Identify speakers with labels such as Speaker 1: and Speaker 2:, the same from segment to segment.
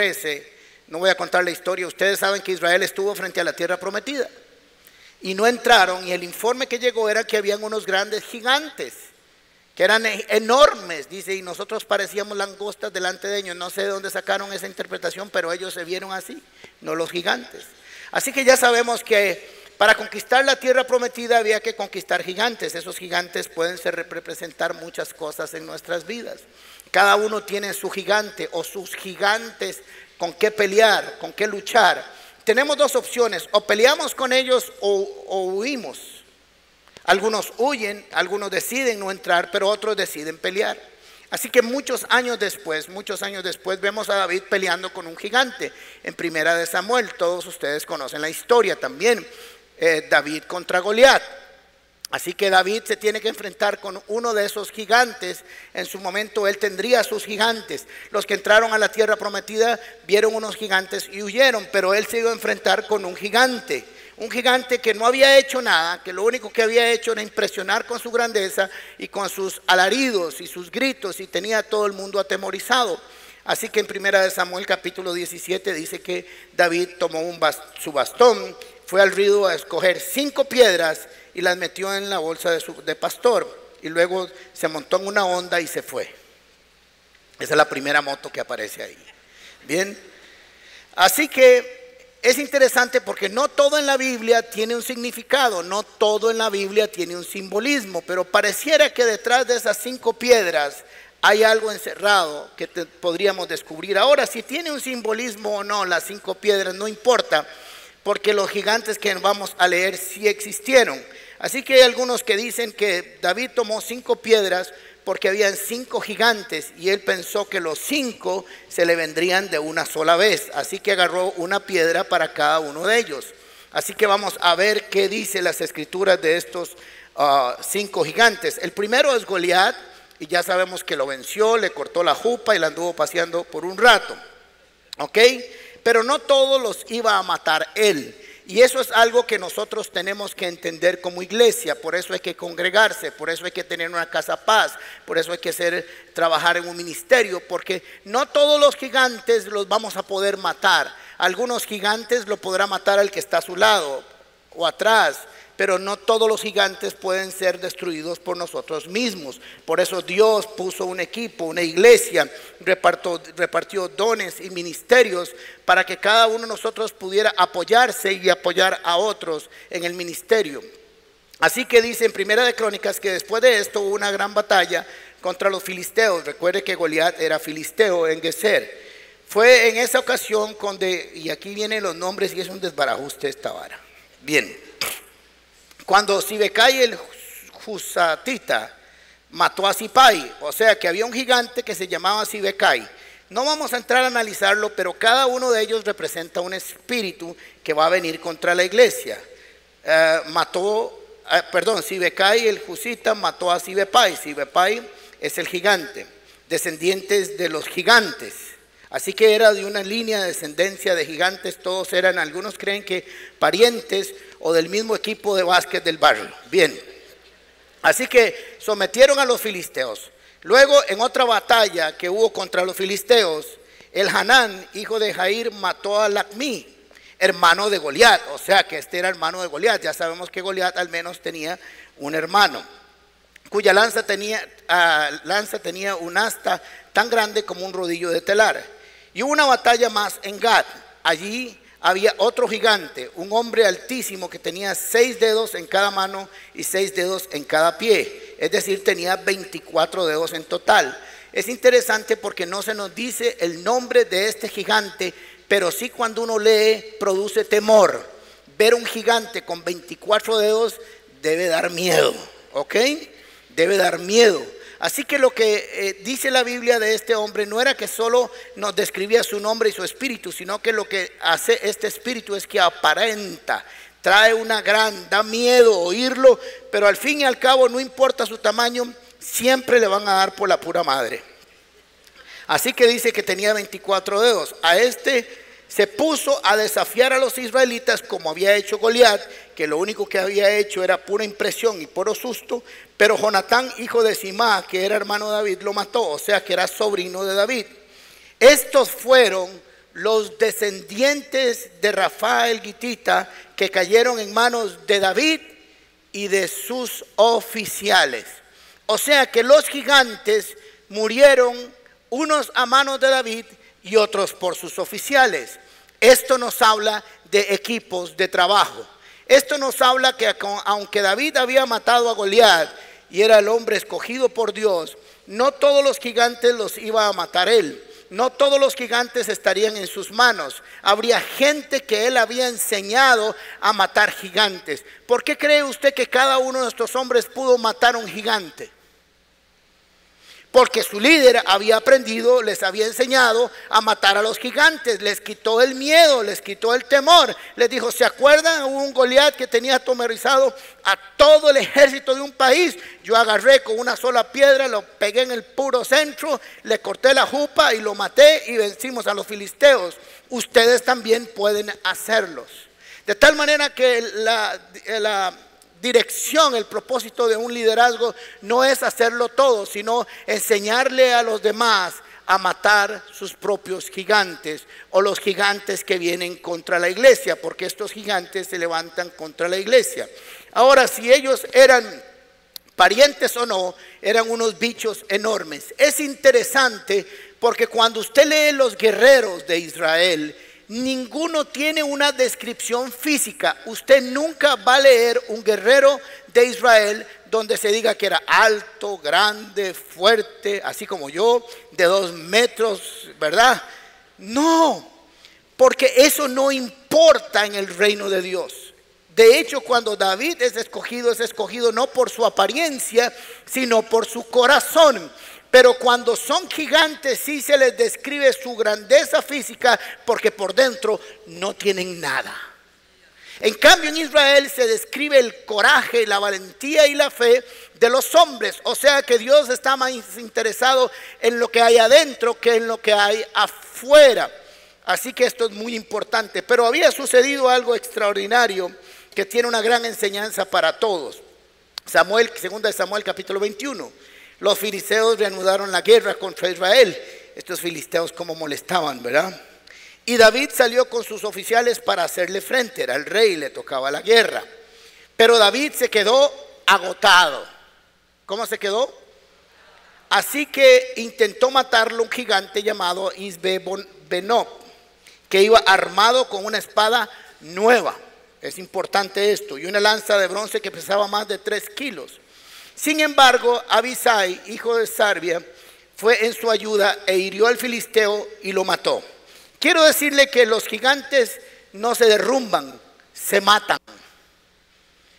Speaker 1: 13, no voy a contar la historia, ustedes saben que Israel estuvo frente a la tierra prometida y no entraron y el informe que llegó era que habían unos grandes gigantes que eran e-, enormes, dice, y nosotros parecíamos langostas delante de ellos. No sé de dónde sacaron esa interpretación, pero ellos se vieron así, no los gigantes. Así que ya sabemos que para conquistar la tierra prometida había que conquistar gigantes. Esos gigantes pueden ser, representar muchas cosas en nuestras vidas. Cada uno tiene su gigante o sus gigantes con qué pelear, con qué luchar. Tenemos dos opciones, o peleamos con ellos o, o huimos. Algunos huyen, algunos deciden no entrar, pero otros deciden pelear. Así que muchos años después, muchos años después, vemos a David peleando con un gigante. En Primera de Samuel, todos ustedes conocen la historia también. Eh, David contra Goliat. Así que David se tiene que enfrentar con uno de esos gigantes. En su momento él tendría sus gigantes. Los que entraron a la tierra prometida vieron unos gigantes y huyeron, pero él se iba a enfrentar con un gigante un gigante que no había hecho nada, que lo único que había hecho era impresionar con su grandeza y con sus alaridos y sus gritos y tenía a todo el mundo atemorizado. Así que en primera Samuel capítulo 17 dice que David tomó un su bastón, fue al río a escoger cinco piedras y las metió en la bolsa de, su, de pastor y luego se montó en una onda y se fue. Esa es la primera moto que aparece ahí. Bien, así que es interesante porque no todo en la Biblia tiene un significado, no todo en la Biblia tiene un simbolismo, pero pareciera que detrás de esas cinco piedras hay algo encerrado que podríamos descubrir. Ahora, si tiene un simbolismo o no, las cinco piedras no importa, porque los gigantes que vamos a leer sí existieron. Así que hay algunos que dicen que David tomó cinco piedras porque habían cinco gigantes y él pensó que los cinco se le vendrían de una sola vez. Así que agarró una piedra para cada uno de ellos. Así que vamos a ver qué dice las escrituras de estos ah, cinco gigantes. El primero es Goliat y ya sabemos que lo venció, le cortó la jupa y la anduvo paseando por un rato. ¿Ok? Pero no todos los iba a matar él. Y eso es algo que nosotros tenemos que entender como iglesia, por eso hay que congregarse, por eso hay que tener una casa paz, por eso hay que hacer, trabajar en un ministerio, porque no todos los gigantes los vamos a poder matar. Algunos gigantes lo podrá matar al que está a su lado o atrás, pero no todos los gigantes pueden ser destruidos por nosotros mismos. Por eso Dios puso un equipo, una iglesia, repartió, dones y ministerios para que cada uno de nosotros pudiera apoyarse y apoyar a otros en el ministerio. Así que dice en Primera de Crónicas que después de esto hubo una gran batalla contra los filisteos. Recuerde que Goliat era filisteo en Geser. Fue en esa ocasión donde, y aquí vienen los nombres y es un desbarajuste esta vara. Bien. Cuando Sibecai el Jusatita mató a Sipai, o sea que había un gigante que se llamaba Sibecai. No vamos a entrar a analizarlo, pero cada uno de ellos representa un espíritu que va a venir contra la iglesia. Eh, mató, eh, perdón, Sibecai el Jusita mató a Sibepai. Sibepai es el gigante, descendientes de los gigantes. Así que era de una línea de descendencia de gigantes, todos eran, algunos creen que parientes o del mismo equipo de básquet del barrio. Bien, así que sometieron a los filisteos. Luego, en otra batalla que hubo contra los filisteos, el Hanán, hijo de Jair, mató a Lacmí, hermano de Goliat. O sea que este era hermano de Goliat. Ya sabemos que Goliat al menos tenía un hermano, cuya lanza tenía, ah, lanza tenía un asta tan grande como un rodillo de telar. Y una batalla más en Gad. Allí había otro gigante, un hombre altísimo que tenía seis dedos en cada mano y seis dedos en cada pie. Es decir, tenía 24 dedos en total. Es interesante porque no se nos dice el nombre de este gigante, pero sí cuando uno lee produce temor. Ver un gigante con 24 dedos debe dar miedo, ¿ok? Debe dar miedo. Así que lo que eh, dice la Biblia de este hombre no era que solo nos describía su nombre y su espíritu, sino que lo que hace este espíritu es que aparenta, trae una gran, da miedo oírlo, pero al fin y al cabo no importa su tamaño, siempre le van a dar por la pura madre. Así que dice que tenía 24 dedos. A este se puso a desafiar a los israelitas como había hecho Goliat, que lo único que había hecho era pura impresión y puro susto, pero Jonatán, hijo de Simá, que era hermano de David, lo mató, o sea que era sobrino de David. Estos fueron los descendientes de Rafael Gitita que cayeron en manos de David y de sus oficiales. O sea que los gigantes murieron unos a manos de David y otros por sus oficiales. Esto nos habla de equipos de trabajo. Esto nos habla que aunque David había matado a Goliat y era el hombre escogido por Dios, no todos los gigantes los iba a matar él. No todos los gigantes estarían en sus manos. Habría gente que él había enseñado a matar gigantes. ¿Por qué cree usted que cada uno de estos hombres pudo matar a un gigante? Porque su líder había aprendido, les había enseñado a matar a los gigantes, les quitó el miedo, les quitó el temor. Les dijo, ¿se acuerdan? Hubo un Goliat que tenía atomerizado a todo el ejército de un país. Yo agarré con una sola piedra, lo pegué en el puro centro, le corté la jupa y lo maté y vencimos a los filisteos. Ustedes también pueden hacerlos. De tal manera que la dirección, el propósito de un liderazgo no es hacerlo todo, sino enseñarle a los demás a matar sus propios gigantes o los gigantes que vienen contra la iglesia, porque estos gigantes se levantan contra la iglesia. Ahora, si ellos eran parientes o no, eran unos bichos enormes. Es interesante porque cuando usted lee los guerreros de Israel, ninguno tiene una descripción física. Usted nunca va a leer un guerrero de Israel donde se diga que era alto, grande, fuerte, así como yo, de dos metros, ¿verdad? No, porque eso no importa en el reino de Dios. De hecho, cuando David es escogido, es escogido no por su apariencia, sino por su corazón. Pero cuando son gigantes sí se les describe su grandeza física porque por dentro no tienen nada. En cambio en Israel se describe el coraje, la valentía y la fe de los hombres. O sea que Dios está más interesado en lo que hay adentro que en lo que hay afuera. Así que esto es muy importante. Pero había sucedido algo extraordinario que tiene una gran enseñanza para todos. Samuel, segunda de Samuel capítulo 21. Los filisteos reanudaron la guerra contra Israel. Estos filisteos como molestaban, ¿verdad? Y David salió con sus oficiales para hacerle frente. Era el rey, le tocaba la guerra. Pero David se quedó agotado. ¿Cómo se quedó? Así que intentó matarlo un gigante llamado Isbe Benob, que iba armado con una espada nueva. Es importante esto. Y una lanza de bronce que pesaba más de tres kilos. Sin embargo, Abisai, hijo de Sarbia, fue en su ayuda e hirió al filisteo y lo mató. Quiero decirle que los gigantes no se derrumban, se matan.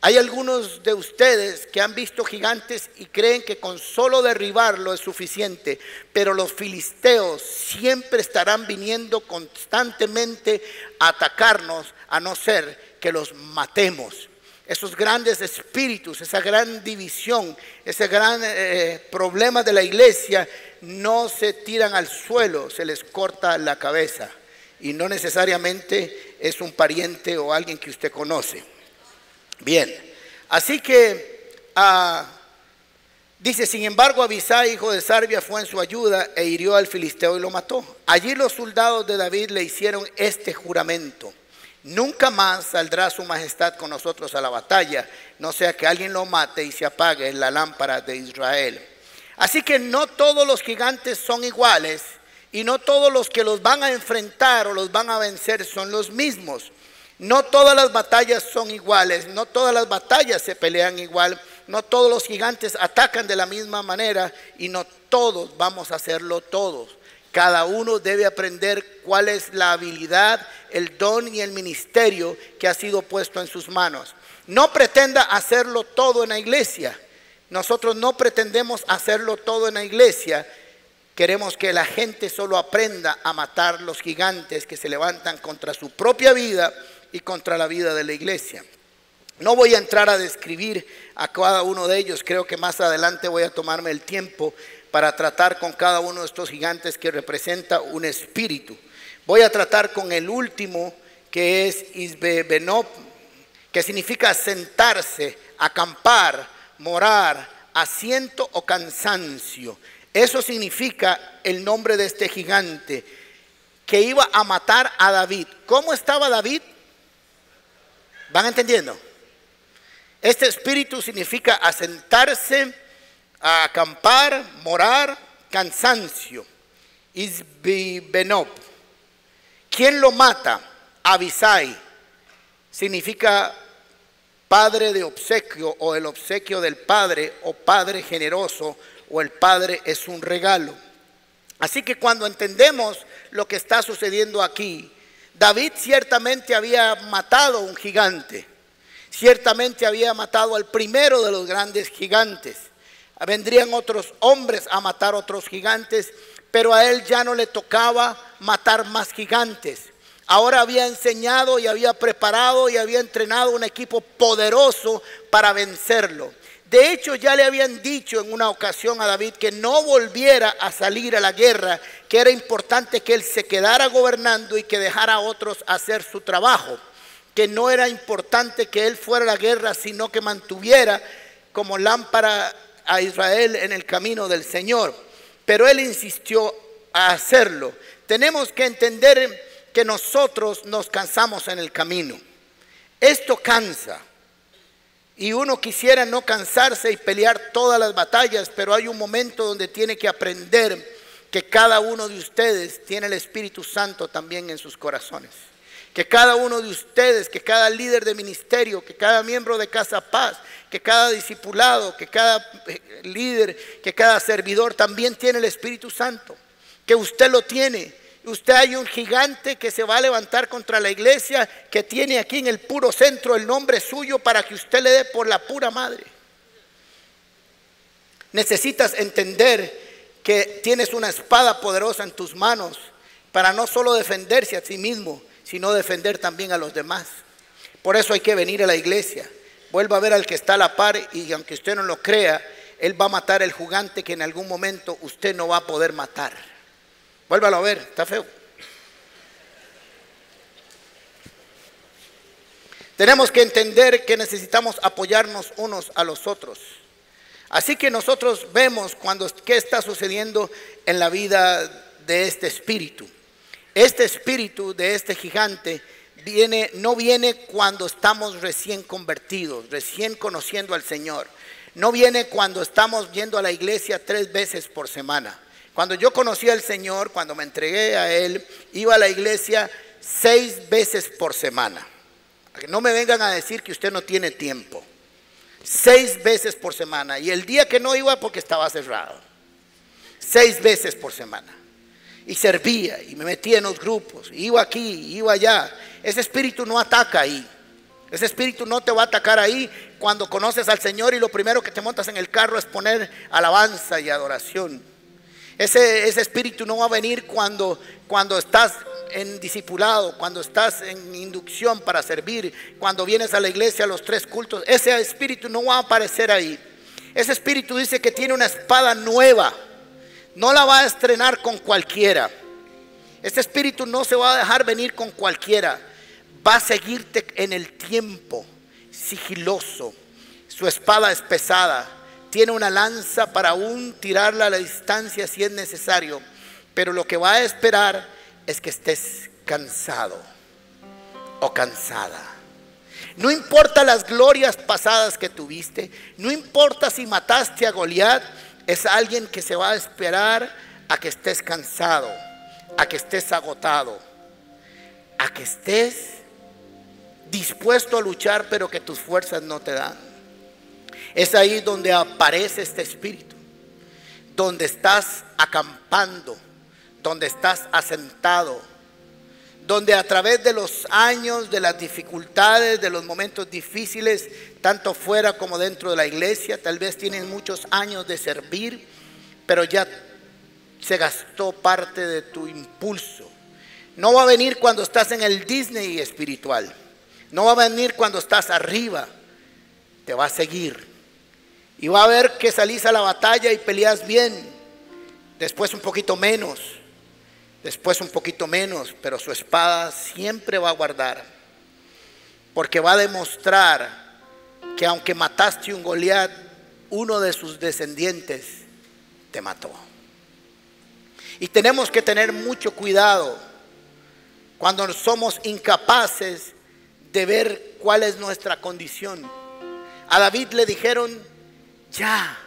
Speaker 1: Hay algunos de ustedes que han visto gigantes y creen que con solo derribarlo es suficiente, pero los filisteos siempre estarán viniendo constantemente a atacarnos a no ser que los matemos esos grandes espíritus, esa gran división, ese gran eh, problema de la iglesia, no se tiran al suelo, se les corta la cabeza. Y no necesariamente es un pariente o alguien que usted conoce. Bien, así que ah, dice, sin embargo, Abisai, hijo de Sarbia, fue en su ayuda e hirió al filisteo y lo mató. Allí los soldados de David le hicieron este juramento. Nunca más saldrá su majestad con nosotros a la batalla, no sea que alguien lo mate y se apague la lámpara de Israel. Así que no todos los gigantes son iguales y no todos los que los van a enfrentar o los van a vencer son los mismos. No todas las batallas son iguales, no todas las batallas se pelean igual, no todos los gigantes atacan de la misma manera y no todos vamos a hacerlo todos. Cada uno debe aprender cuál es la habilidad, el don y el ministerio que ha sido puesto en sus manos. No pretenda hacerlo todo en la iglesia. Nosotros no pretendemos hacerlo todo en la iglesia. Queremos que la gente solo aprenda a matar los gigantes que se levantan contra su propia vida y contra la vida de la iglesia. No voy a entrar a describir a cada uno de ellos, creo que más adelante voy a tomarme el tiempo para tratar con cada uno de estos gigantes que representa un espíritu. Voy a tratar con el último que es Isbebenob, que significa sentarse, acampar, morar, asiento o cansancio. Eso significa el nombre de este gigante que iba a matar a David. ¿Cómo estaba David? ¿Van entendiendo? Este espíritu significa asentarse, acampar, morar, cansancio. Isbibenob. ¿Quién lo mata? Abisai. Significa padre de obsequio o el obsequio del padre o padre generoso o el padre es un regalo. Así que cuando entendemos lo que está sucediendo aquí, David ciertamente había matado a un gigante, ciertamente había matado al primero de los grandes gigantes. Vendrían otros hombres a matar otros gigantes, pero a él ya no le tocaba matar más gigantes. Ahora había enseñado y había preparado y había entrenado un equipo poderoso para vencerlo. De hecho, ya le habían dicho en una ocasión a David que no volviera a salir a la guerra, que era importante que él se quedara gobernando y que dejara a otros hacer su trabajo, que no era importante que él fuera a la guerra, sino que mantuviera como lámpara a Israel en el camino del Señor. Pero él insistió a hacerlo. Tenemos que entender que nosotros nos cansamos en el camino. Esto cansa. Y uno quisiera no cansarse y pelear todas las batallas, pero hay un momento donde tiene que aprender que cada uno de ustedes tiene el Espíritu Santo también en sus corazones. Que cada uno de ustedes, que cada líder de ministerio, que cada miembro de Casa Paz, que cada discipulado, que cada eh, líder, que cada servidor también tiene el Espíritu Santo. Que usted lo tiene Usted hay un gigante que se va a levantar contra la iglesia que tiene aquí en el puro centro el nombre suyo para que usted le dé por la pura madre. Necesitas entender que tienes una espada poderosa en tus manos para no solo defenderse a sí mismo, sino defender también a los demás. Por eso hay que venir a la iglesia. Vuelva a ver al que está a la par y aunque usted no lo crea, él va a matar el gigante que en algún momento usted no va a poder matar. Vuélvalo a ver, está feo. Tenemos que entender que necesitamos apoyarnos unos a los otros. Así que nosotros vemos cuando qué está sucediendo en la vida de este espíritu. Este espíritu de este gigante viene no viene cuando estamos recién convertidos, recién conociendo al Señor. No viene cuando estamos yendo a la iglesia tres veces por semana. Cuando yo conocí al Señor, cuando me entregué a Él, iba a la iglesia seis veces por semana. No me vengan a decir que usted no tiene tiempo. Seis veces por semana. Y el día que no iba porque estaba cerrado. Seis veces por semana. Y servía y me metía en los grupos. Iba aquí, iba allá. Ese espíritu no ataca ahí. Ese espíritu no te va a atacar ahí cuando conoces al Señor y lo primero que te montas en el carro es poner alabanza y adoración. Ese, espíritu no va a venir cuando, cuando estás en discipulado, cuando estás en inducción para servir, cuando vienes a la iglesia a los tres cultos. Ese espíritu no va a aparecer ahí. Ese espíritu dice que tiene una espada nueva. No la va a estrenar con cualquiera. Ese espíritu no se va a dejar venir con cualquiera. Va a seguirte en el tiempo, sigiloso. Su espada es pesada tiene una lanza para aún tirarla a la distancia si es necesario, pero lo que va a esperar es que estés cansado o cansada. No importa las glorias pasadas que tuviste, no importa si mataste a Goliat, es alguien que se va a esperar a que estés cansado, a que estés agotado, a que estés dispuesto a luchar, pero que tus fuerzas no te dan. Es ahí donde aparece este espíritu, donde estás acampando, donde estás asentado, donde a través de los años, de las dificultades, de los momentos difíciles, tanto fuera como dentro de la iglesia, tal vez tienes muchos años de servir, pero ya se gastó parte de tu impulso. No va a venir cuando estás en el Disney espiritual. No va a venir cuando estás arriba. Te va a seguir y va a ver que salís a la batalla y peleas bien. Después un poquito menos. Después un poquito menos. Pero su espada siempre va a guardar. Porque va a demostrar que aunque mataste un Goliat, uno de sus descendientes te mató. Y tenemos que tener mucho cuidado cuando somos incapaces de ver cuál es nuestra condición. A David le dijeron, ya,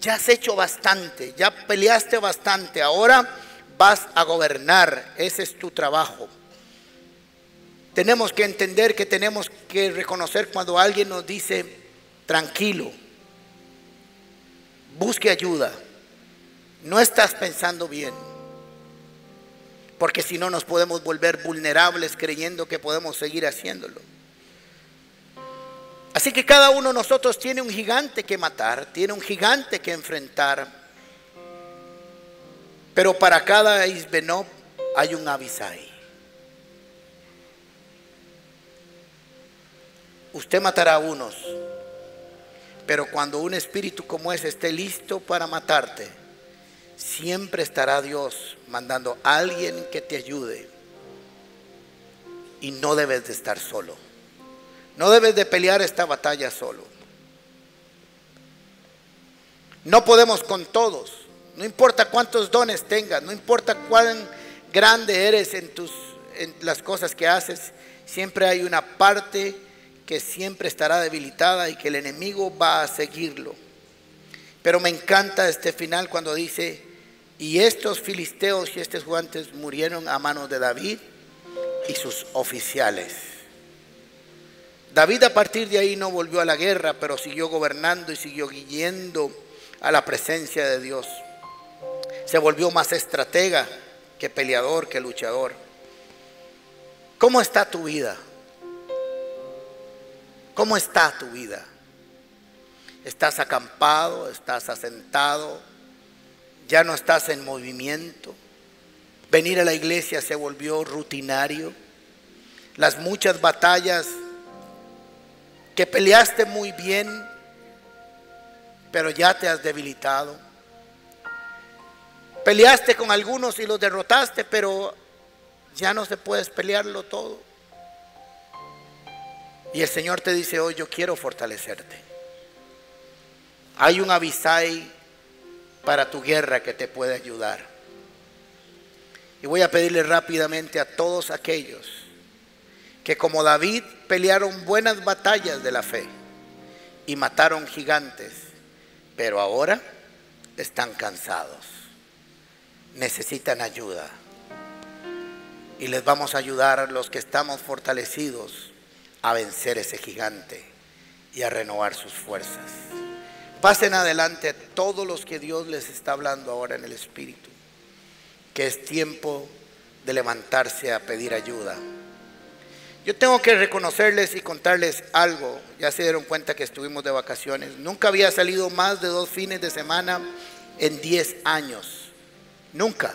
Speaker 1: ya has hecho bastante, ya peleaste bastante, ahora vas a gobernar, ese es tu trabajo. Tenemos que entender que tenemos que reconocer cuando alguien nos dice, tranquilo, busque ayuda, no estás pensando bien, porque si no nos podemos volver vulnerables creyendo que podemos seguir haciéndolo. Así que cada uno de nosotros tiene un gigante que matar, tiene un gigante que enfrentar. Pero para cada Isbenob hay un Abisai. Usted matará a unos, pero cuando un espíritu como ese esté listo para matarte, siempre estará Dios mandando a alguien que te ayude. Y no debes de estar solo. No debes de pelear esta batalla solo. No podemos con todos. No importa cuántos dones tengas, no importa cuán grande eres en tus en las cosas que haces, siempre hay una parte que siempre estará debilitada y que el enemigo va a seguirlo. Pero me encanta este final cuando dice, y estos filisteos y estos juantes murieron a manos de David y sus oficiales. David a partir de ahí no volvió a la guerra, pero siguió gobernando y siguió guiando a la presencia de Dios. Se volvió más estratega que peleador, que luchador. ¿Cómo está tu vida? ¿Cómo está tu vida? ¿Estás acampado? ¿Estás asentado? ¿Ya no estás en movimiento? Venir a la iglesia se volvió rutinario. Las muchas batallas que peleaste muy bien, pero ya te has debilitado. Peleaste con algunos y los derrotaste, pero ya no se puedes pelearlo todo. Y el Señor te dice hoy, yo quiero fortalecerte. Hay un avisai para tu guerra que te puede ayudar. Y voy a pedirle rápidamente a todos aquellos que como David pelearon buenas batallas de la fe y mataron gigantes, pero ahora están cansados, necesitan ayuda. Y les vamos a ayudar a los que estamos fortalecidos a vencer ese gigante y a renovar sus fuerzas. Pasen adelante todos los que Dios les está hablando ahora en el Espíritu, que es tiempo de levantarse a pedir ayuda. Yo tengo que reconocerles y contarles algo. Ya se dieron cuenta que estuvimos de vacaciones. Nunca había salido más de dos fines de semana en 10 años. Nunca.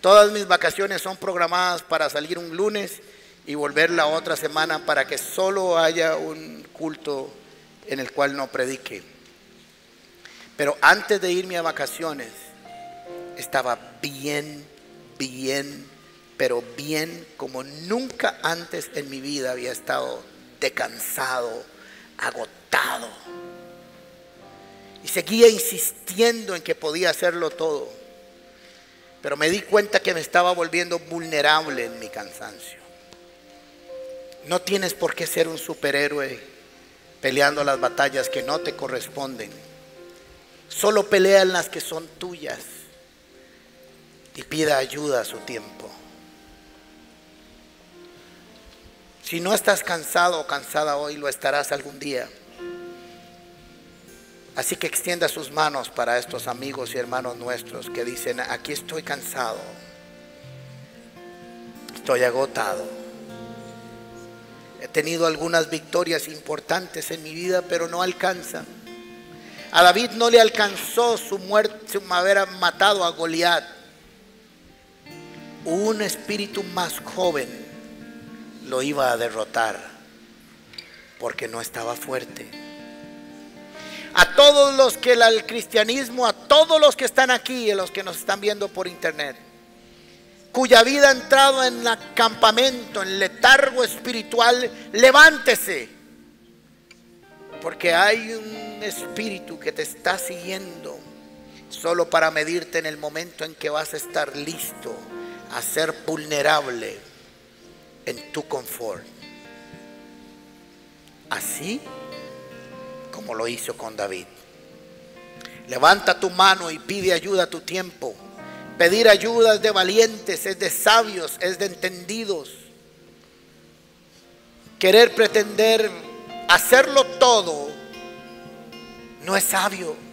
Speaker 1: Todas mis vacaciones son programadas para salir un lunes y volver la otra semana para que solo haya un culto en el cual no predique. Pero antes de irme a vacaciones, estaba bien, bien pero bien como nunca antes en mi vida había estado decansado, agotado. Y seguía insistiendo en que podía hacerlo todo. Pero me di cuenta que me estaba volviendo vulnerable en mi cansancio. No tienes por qué ser un superhéroe peleando las batallas que no te corresponden. Solo pelea en las que son tuyas y pida ayuda a su tiempo. Si no estás cansado o cansada hoy, lo estarás algún día. Así que extienda sus manos para estos amigos y hermanos nuestros que dicen, aquí estoy cansado, estoy agotado. He tenido algunas victorias importantes en mi vida, pero no alcanza. A David no le alcanzó su muerte, su haber matado a Goliat. Un espíritu más joven lo iba a derrotar porque no estaba fuerte. A todos los que el cristianismo, a todos los que están aquí y los que nos están viendo por internet, cuya vida ha entrado en acampamento, en letargo espiritual, levántese. Porque hay un espíritu que te está siguiendo solo para medirte en el momento en que vas a estar listo a ser vulnerable en tu confort. Así lo hizo con David. Levanta tu mano y pide ayuda a tu tiempo. Pedir ayuda es de valientes, es de sabios, es de entendidos. Querer pretender hacerlo todo no es sabio.